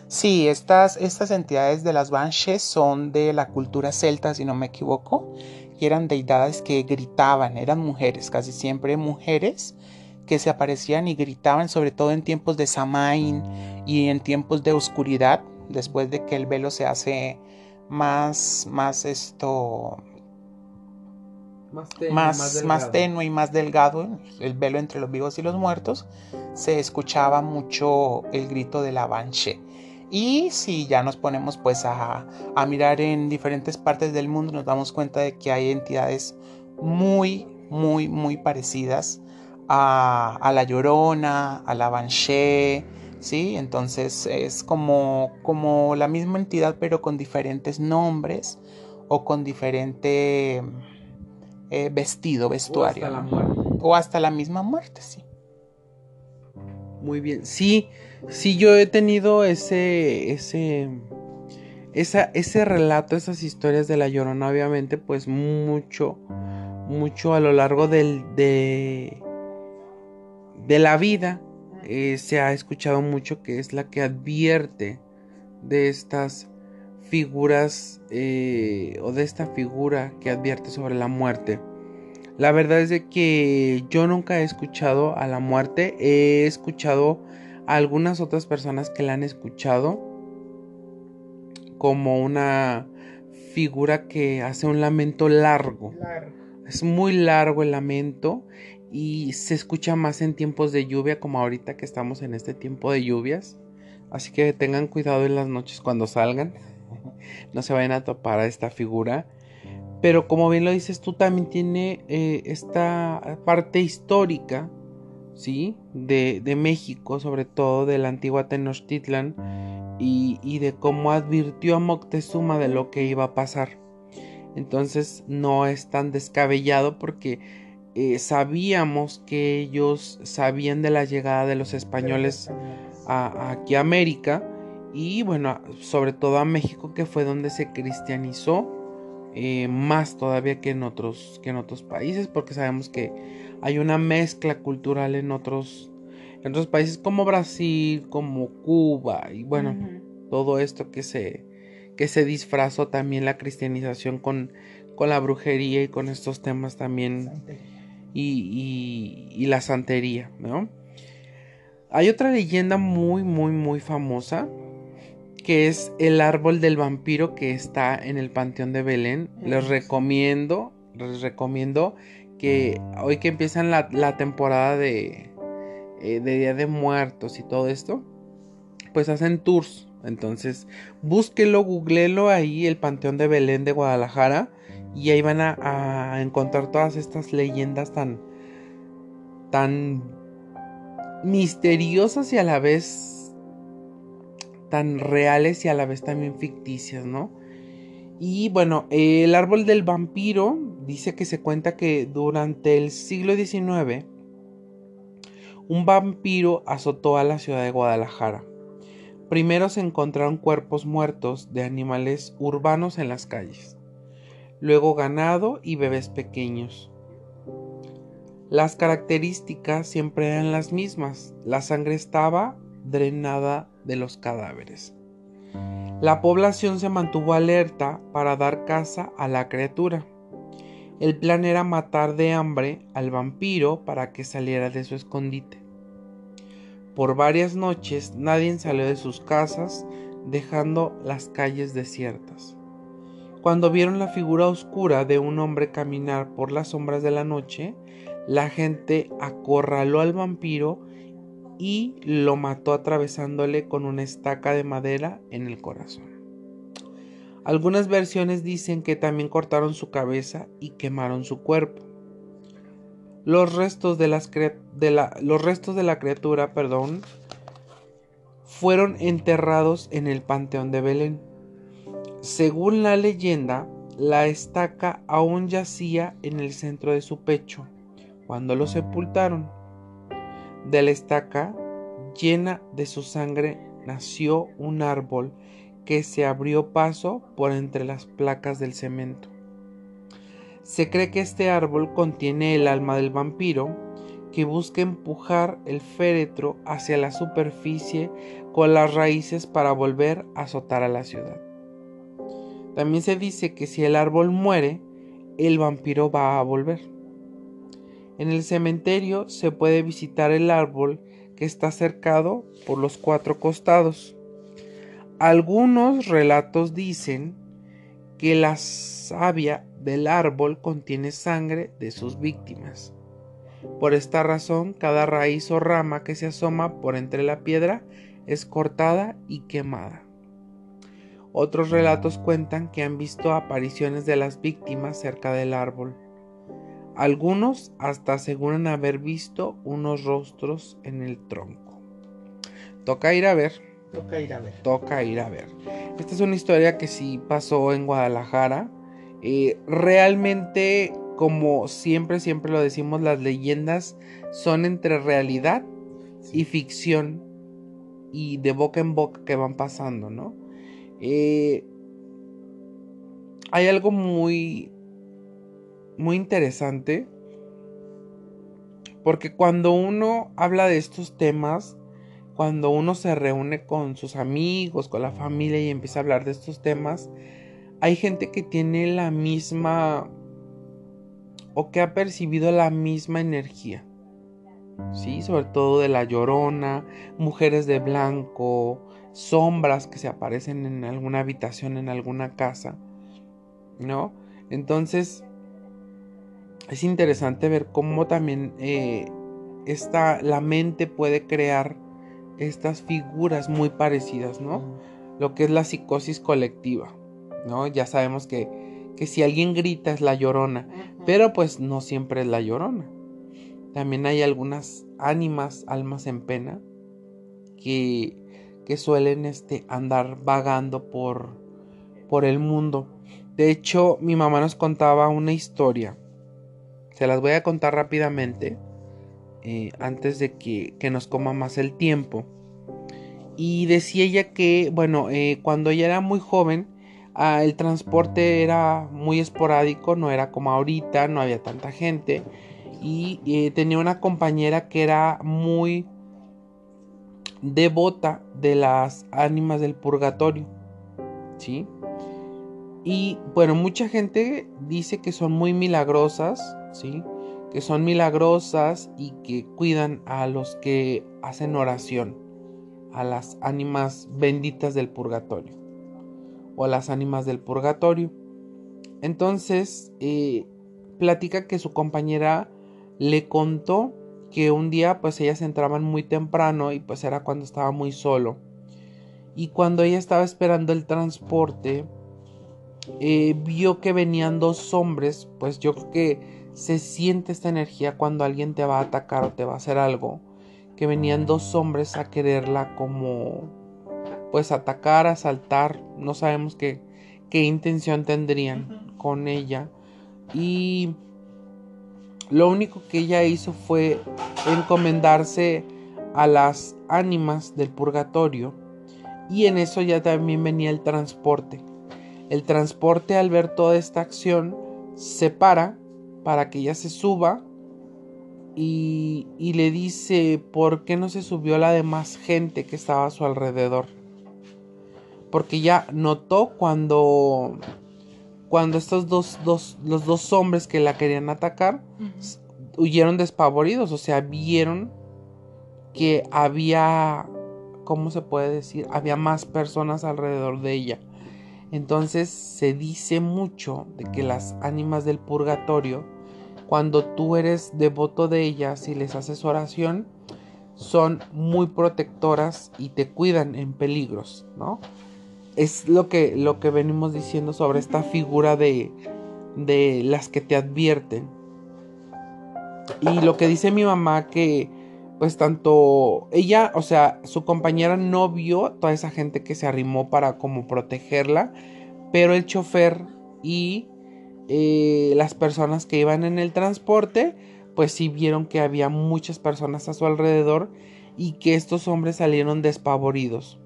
Sí, estas, estas entidades de las Banshees son de la cultura celta, si no me equivoco, eran deidades que gritaban, eran mujeres, casi siempre mujeres que se aparecían y gritaban, sobre todo en tiempos de Samain y en tiempos de oscuridad, después de que el velo se hace más, más esto, más tenue, más, más, tenue y más delgado, el velo entre los vivos y los muertos, se escuchaba mucho el grito de la banshee. Y si ya nos ponemos pues a, mirar en diferentes partes del mundo, nos damos cuenta de que hay entidades muy, muy, muy parecidas a, la Llorona, a la Banshee, ¿sí? Entonces es como, como la misma entidad pero con diferentes nombres o con diferente eh, vestido, vestuario. O hasta, o hasta la misma muerte, sí. Muy bien, sí. Sí, yo he tenido ese, ese, esa, ese relato, esas historias de la llorona, obviamente, pues mucho, mucho a lo largo del, de, de la vida. Eh, se ha escuchado mucho que es la que advierte de estas figuras eh, o de esta figura que advierte sobre la muerte. La verdad es de que yo nunca he escuchado a la muerte, he escuchado algunas otras personas que la han escuchado como una figura que hace un lamento largo. Es muy largo el lamento y se escucha más en tiempos de lluvia como ahorita que estamos en este tiempo de lluvias. Así que tengan cuidado en las noches cuando salgan. No se vayan a topar a esta figura. Pero como bien lo dices tú, también tiene eh, esta parte histórica ¿sí? De, México, sobre todo de la antigua Tenochtitlan, y, de cómo advirtió a Moctezuma de lo que iba a pasar. Entonces no es tan descabellado porque eh, sabíamos que ellos sabían de la llegada de los españoles a, aquí a América y bueno, sobre todo a México que fue donde se cristianizó eh, más todavía que en otros que en otros países porque sabemos que hay una mezcla cultural en otros, en otros países como Brasil, como Cuba y bueno, todo esto que se, que se disfrazó también la cristianización con, con la brujería y con estos temas también y, y, la santería, ¿no? Hay otra leyenda muy, muy, muy famosa que es el árbol del vampiro que está en el Panteón de Belén. Les recomiendo, les recomiendo que hoy que empiezan la, temporada de, eh, de Día de Muertos y todo esto, pues hacen tours. Entonces, búsquelo, googlelo ahí, el Panteón de Belén de Guadalajara. Y ahí van a, encontrar todas estas leyendas tan, tan misteriosas y a la vez tan reales y a la vez también ficticias, ¿no? Y bueno, el árbol del vampiro dice que se cuenta que durante el siglo XIX un vampiro azotó a la ciudad de Guadalajara. Primero se encontraron cuerpos muertos de animales urbanos en las calles, luego ganado y bebés pequeños. Las características siempre eran las mismas, la sangre estaba drenada de los cadáveres. La población se mantuvo alerta para dar caza a la criatura. El plan era matar de hambre al vampiro para que saliera de su escondite. Por varias noches nadie salió de sus casas, dejando las calles desiertas. Cuando vieron la figura oscura de un hombre caminar por las sombras de la noche, la gente acorraló al vampiro y lo mató atravesándole con una estaca de madera en el corazón. Algunas versiones dicen que también cortaron su cabeza y quemaron su cuerpo. Los restos de, la, la criatura perdón, fueron enterrados en el Panteón de Belén. Según la leyenda, la estaca aún yacía en el centro de su pecho cuando lo sepultaron. De la estaca llena de su sangre nació un árbol que se abrió paso por entre las placas del cemento. Se cree que este árbol contiene el alma del vampiro que busca empujar el féretro hacia la superficie con las raíces para volver a azotar a la ciudad. También se dice que si el árbol muere, el vampiro va a volver. En el cementerio se puede visitar el árbol que está cercado por los cuatro costados. Algunos relatos dicen que la savia del árbol contiene sangre de sus víctimas. Por esta razón, cada raíz o rama que se asoma por entre la piedra es cortada y quemada. Otros relatos cuentan que han visto apariciones de las víctimas cerca del árbol. Algunos hasta aseguran haber visto unos rostros en el tronco. Toca ir a ver. Toca ir a ver. Toca ir a ver. Esta es una historia que sí pasó en Guadalajara. Eh, realmente, como siempre, siempre lo decimos, las leyendas son entre realidad y ficción. Y de boca en boca que van pasando, ¿no? Eh, hay algo muy, muy interesante. Porque cuando uno habla de estos temas, cuando uno se reúne con sus amigos, con la familia y empieza a hablar de estos temas, hay gente que tiene la misma o que ha percibido la misma energía. Sí, sobre todo de la llorona, mujeres de blanco, sombras que se aparecen en alguna habitación, en alguna casa, ¿no? Entonces, es interesante ver cómo también eh, esta, la mente puede crear estas figuras muy parecidas, ¿no? Lo que es la psicosis colectiva, ¿no? Ya sabemos que, que si alguien grita es la llorona, pero pues no siempre es la llorona. También hay algunas ánimas, almas en pena, que, que suelen este, andar vagando por, por el mundo. De hecho, mi mamá nos contaba una historia. Se las voy a contar rápidamente eh, antes de que, nos coma más el tiempo. Y decía ella que, bueno, eh, cuando ella era muy joven, ah, el transporte era muy esporádico, no era como ahorita, no había tanta gente. Y eh, tenía una compañera que era muy devota de las ánimas del purgatorio. ¿Sí? Y bueno, mucha gente dice que son muy milagrosas, que son milagrosas y que cuidan a los que hacen oración, a las ánimas benditas del purgatorio o a las ánimas del purgatorio. Entonces, eh, platica que su compañera le contó que un día pues ellas entraban muy temprano y pues era cuando estaba muy solo. Y cuando ella estaba esperando el transporte, eh, vio que venían dos hombres, pues yo creo que se siente esta energía cuando alguien te va a atacar o te va a hacer algo. Que venían dos hombres a quererla como pues atacar, asaltar, no sabemos qué, qué intención tendrían con ella. Y lo único que ella hizo fue encomendarse a las ánimas del purgatorio y en eso ya también venía el transporte. El transporte al ver toda esta acción se para para que ella se suba y, y, le dice por qué no se subió la demás gente que estaba a su alrededor. Porque ya notó cuando, cuando estos dos, dos, los dos hombres que la querían atacar huyeron despavoridos, o sea, vieron que había, ¿cómo se puede decir? Había más personas alrededor de ella. Entonces se dice mucho de que las ánimas del purgatorio, cuando tú eres devoto de ellas y les haces oración, son muy protectoras y te cuidan en peligros, ¿no? Es lo que, lo que venimos diciendo sobre esta figura de, de las que te advierten. Y lo que dice mi mamá que pues tanto ella, o sea, su compañera no vio toda esa gente que se arrimó para como protegerla, pero el chofer y eh, las personas que iban en el transporte, pues sí vieron que había muchas personas a su alrededor y que estos hombres salieron despavoridos.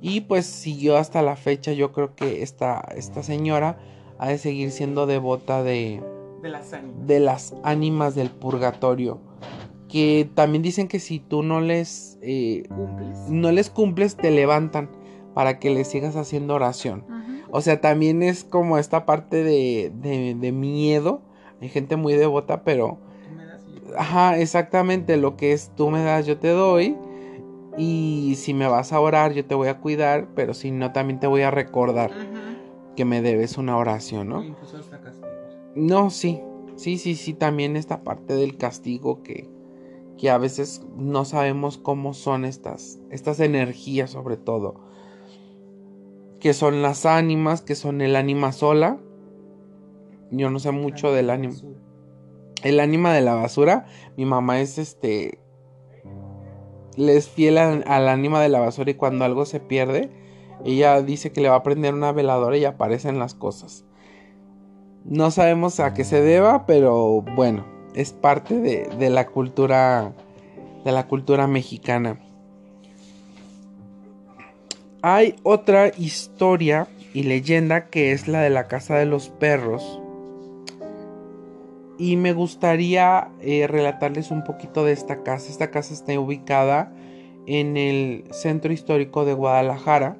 Y pues siguió hasta la fecha, yo creo que esta, esta señora ha de seguir siendo devota de, de, las de las ánimas del purgatorio que también dicen que si tú no les eh, no les cumples te levantan para que les sigas haciendo oración o sea también es como esta parte de, de, miedo. Hay gente muy devota pero ajá exactamente lo que es tú me das yo te doy. Y si me vas a orar yo te voy a cuidar pero si no también te voy a recordar que me debes una oración no incluso hasta no sí sí sí sí también esta parte del castigo que que a veces no sabemos cómo son estas, estas energías sobre todo. Que son las ánimas, que son el ánima sola. Yo no sé mucho del ánima. El ánima de la basura. Mi mamá es este. Le es fiel al, ánima de la basura y cuando algo se pierde, ella dice que le va a prender una veladora y aparecen las cosas. No sabemos a qué se deba, pero bueno, es parte de, la cultura de la cultura mexicana. Hay otra historia y leyenda que es la de la casa de los perros. Y me gustaría eh, relatarles un poquito de esta casa. Esta casa está ubicada en el centro histórico de Guadalajara.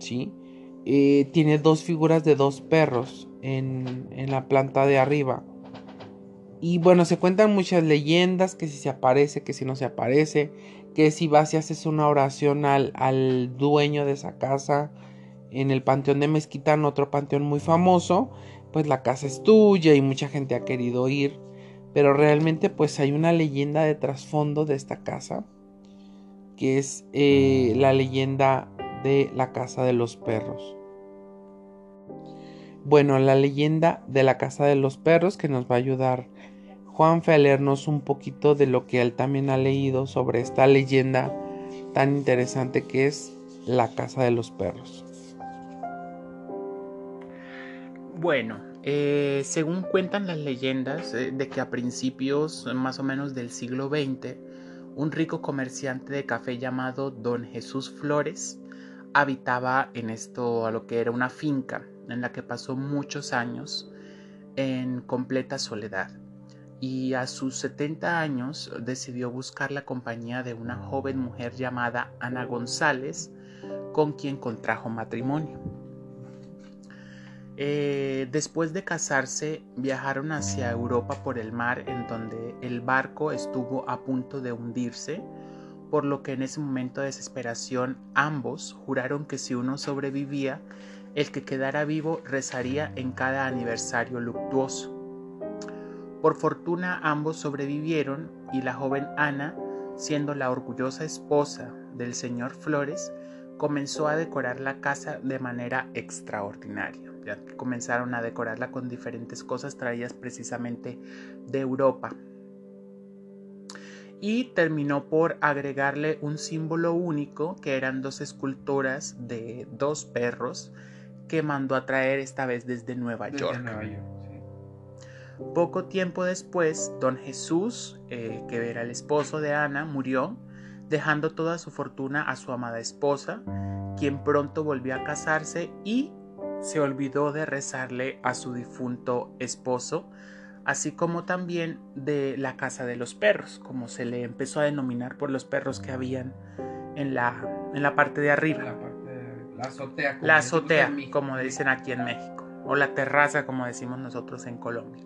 ¿sí? Eh, tiene dos figuras de dos perros en, en la planta de arriba. Y bueno, se cuentan muchas leyendas, que si se aparece, que si no se aparece, que si vas y haces una oración al, al dueño de esa casa en el Panteón de Mezquitán, otro panteón muy famoso, pues la casa es tuya y mucha gente ha querido ir. Pero realmente pues hay una leyenda de trasfondo de esta casa, que es eh, la leyenda de la casa de los perros. Bueno, la leyenda de la casa de los perros que nos va a ayudar Juan fue a leernos un poquito de lo que él también ha leído sobre esta leyenda tan interesante que es la casa de los perros. Bueno, eh, según cuentan las leyendas eh, de que a principios más o menos del siglo XX, un rico comerciante de café llamado Don Jesús Flores habitaba en esto a lo que era una finca en la que pasó muchos años en completa soledad y a sus 70 años decidió buscar la compañía de una joven mujer llamada Ana González, con quien contrajo matrimonio. Eh, después de casarse, viajaron hacia Europa por el mar, en donde el barco estuvo a punto de hundirse, por lo que en ese momento de desesperación ambos juraron que si uno sobrevivía, el que quedara vivo rezaría en cada aniversario luctuoso. Por fortuna ambos sobrevivieron y la joven Ana, siendo la orgullosa esposa del señor Flores, comenzó a decorar la casa de manera extraordinaria. comenzaron a decorarla con diferentes cosas traídas precisamente de Europa. Y terminó por agregarle un símbolo único que eran dos esculturas de dos perros que mandó a traer esta vez desde Nueva York. Poco tiempo después, don Jesús, eh, que era el esposo de Ana, murió, dejando toda su fortuna a su amada esposa, quien pronto volvió a casarse y se olvidó de rezarle a su difunto esposo, así como también de la casa de los perros, como se le empezó a denominar por los perros que habían en la, en la parte de arriba. La, azotea. la azotea, como dicen aquí en México, o la terraza, como decimos nosotros en Colombia.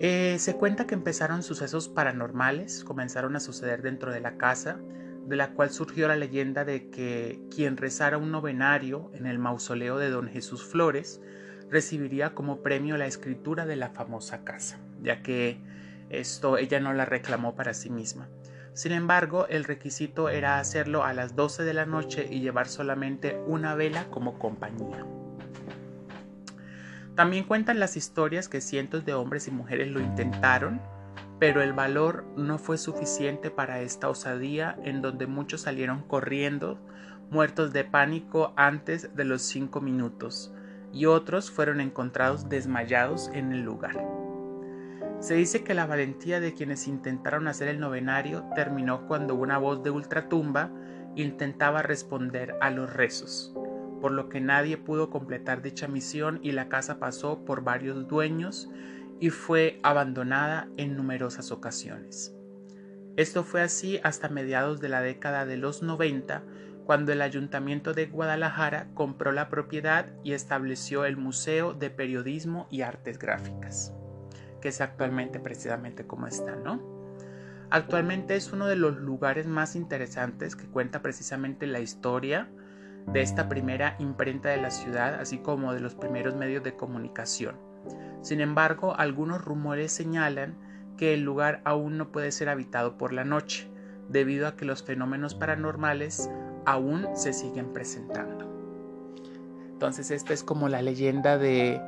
Eh, se cuenta que empezaron sucesos paranormales, comenzaron a suceder dentro de la casa, de la cual surgió la leyenda de que quien rezara un novenario en el mausoleo de don Jesús Flores recibiría como premio la escritura de la famosa casa, ya que esto ella no la reclamó para sí misma. Sin embargo, el requisito era hacerlo a las 12 de la noche y llevar solamente una vela como compañía. También cuentan las historias que cientos de hombres y mujeres lo intentaron, pero el valor no fue suficiente para esta osadía en donde muchos salieron corriendo, muertos de pánico antes de los cinco minutos, y otros fueron encontrados desmayados en el lugar. Se dice que la valentía de quienes intentaron hacer el novenario terminó cuando una voz de ultratumba intentaba responder a los rezos por lo que nadie pudo completar dicha misión y la casa pasó por varios dueños y fue abandonada en numerosas ocasiones. Esto fue así hasta mediados de la década de los 90, cuando el ayuntamiento de Guadalajara compró la propiedad y estableció el Museo de Periodismo y Artes Gráficas, que es actualmente precisamente como está, ¿no? Actualmente es uno de los lugares más interesantes que cuenta precisamente la historia, de esta primera imprenta de la ciudad, así como de los primeros medios de comunicación. Sin embargo, algunos rumores señalan que el lugar aún no puede ser habitado por la noche, debido a que los fenómenos paranormales aún se siguen presentando. Entonces, esta es como la leyenda de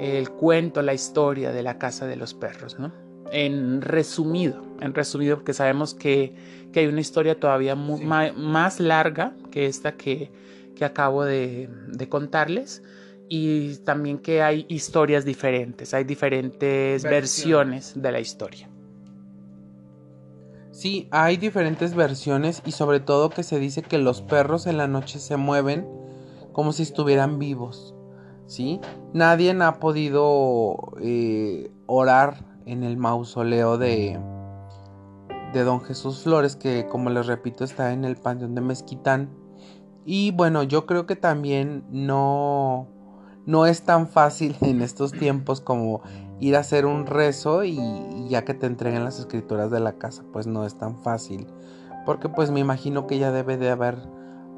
el cuento, la historia de la casa de los perros, ¿no? En resumido, en resumido, porque sabemos que, hay una historia todavía más larga que esta que, que acabo de, contarles y también que hay historias diferentes, hay diferentes versiones de la historia. Sí, hay diferentes versiones y sobre todo que se dice que los perros en la noche se mueven como si estuvieran vivos. ¿sí? Nadie ha podido eh, orar en el mausoleo de, de Don Jesús Flores, que como les repito está en el Panteón de Mezquitán. Y bueno, yo creo que también no, no es tan fácil en estos tiempos como ir a hacer un rezo y, ya que te entreguen las escrituras de la casa, pues no es tan fácil. Porque pues me imagino que ya debe de haber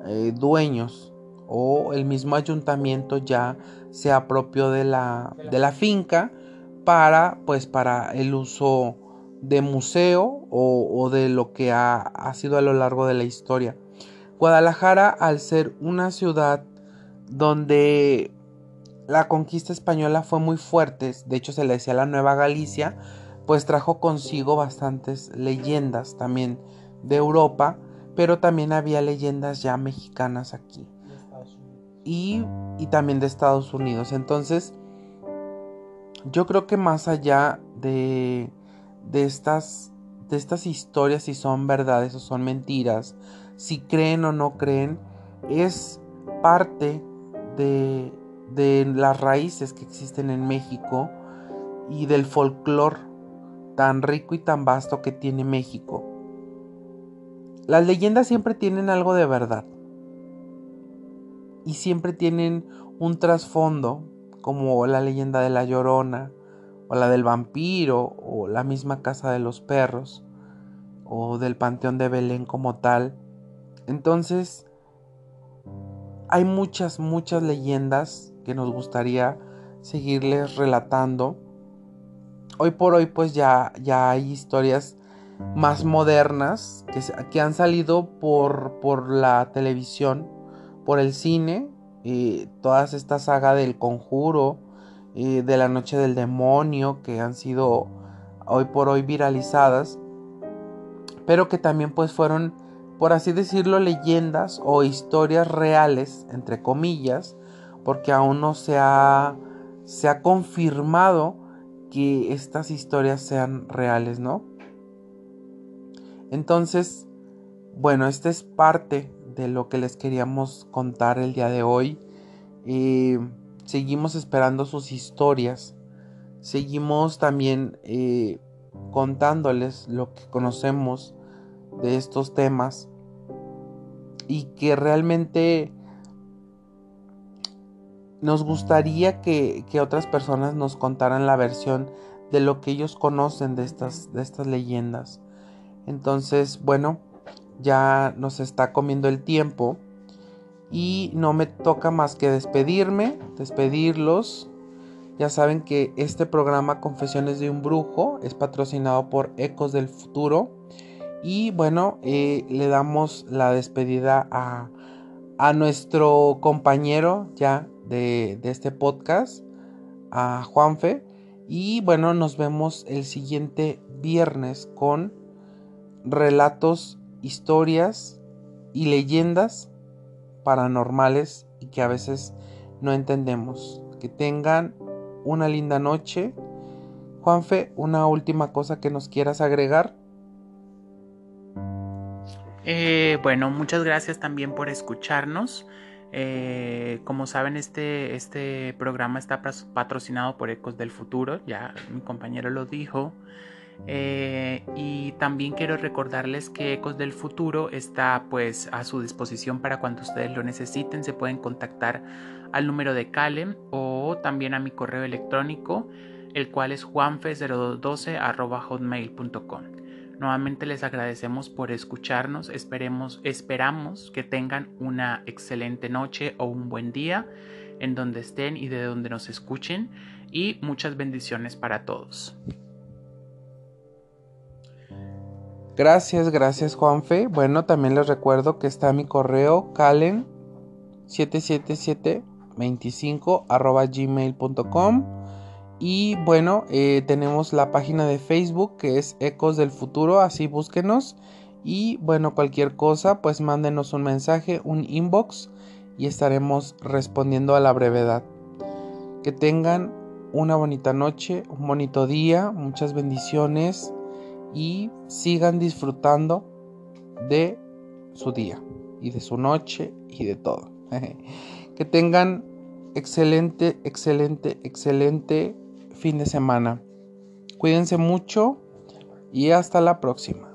eh, dueños o el mismo ayuntamiento ya se apropió de la, de la finca para pues para el uso de museo o, o de lo que ha, ha sido a lo largo de la historia. Guadalajara, al ser una ciudad donde la conquista española fue muy fuerte, de hecho se le decía la Nueva Galicia, pues trajo consigo bastantes leyendas también de Europa, pero también había leyendas ya mexicanas aquí. Y, y también de Estados Unidos. Entonces, yo creo que más allá de, de, estas, de estas historias, si son verdades o son mentiras, si creen o no creen, es parte de, las raíces que existen en México y del folclore tan rico y tan vasto que tiene México. Las leyendas siempre tienen algo de verdad y siempre tienen un trasfondo como la leyenda de la llorona o la del vampiro o la misma casa de los perros o del panteón de Belén como tal entonces, hay muchas, muchas leyendas que nos gustaría seguirles relatando. Hoy por hoy pues ya, ya hay historias más modernas que, que han salido por, por, la televisión, por el cine, eh, todas esta saga del conjuro, eh, de la noche del demonio, que han sido hoy por hoy viralizadas, pero que también pues fueron por así decirlo, leyendas o historias reales, entre comillas, porque aún no se ha, se ha confirmado que estas historias sean reales, ¿no? Entonces, bueno, esta es parte de lo que les queríamos contar el día de hoy. Eh, seguimos esperando sus historias. Seguimos también eh, contándoles lo que conocemos de estos temas y que realmente nos gustaría que, otras personas nos contaran la versión de lo que ellos conocen de estas, de estas leyendas. Entonces, bueno, ya nos está comiendo el tiempo y no me toca más que despedirme, despedirlos. Ya saben que este programa Confesiones de un Brujo es patrocinado por Ecos del Futuro. Y bueno, eh, le damos la despedida a, a nuestro compañero ya de, de, este podcast, a Juanfe. Y bueno, nos vemos el siguiente viernes con relatos, historias y leyendas paranormales y que a veces no entendemos. Que tengan una linda noche. Juanfe, una última cosa que nos quieras agregar. Eh, bueno, muchas gracias también por escucharnos. Eh, como saben, este, este programa está patrocinado por Ecos del Futuro, ya mi compañero lo dijo. Eh, y también quiero recordarles que Ecos del Futuro está pues a su disposición para cuando ustedes lo necesiten. Se pueden contactar al número de Calem o también a mi correo electrónico, el cual es juanfe0212 Nuevamente les agradecemos por escucharnos. Esperemos, esperamos que tengan una excelente noche o un buen día en donde estén y de donde nos escuchen. Y muchas bendiciones para todos. Gracias, gracias Juanfe. Bueno, también les recuerdo que está mi correo calen 77725 gmail.com y bueno, eh, tenemos la página de Facebook que es Ecos del Futuro, así búsquenos y bueno, cualquier cosa pues mándenos un mensaje, un inbox y estaremos respondiendo a la brevedad. Que tengan una bonita noche, un bonito día, muchas bendiciones y sigan disfrutando de su día y de su noche y de todo. que tengan excelente, excelente, excelente fin de semana. Cuídense mucho y hasta la próxima.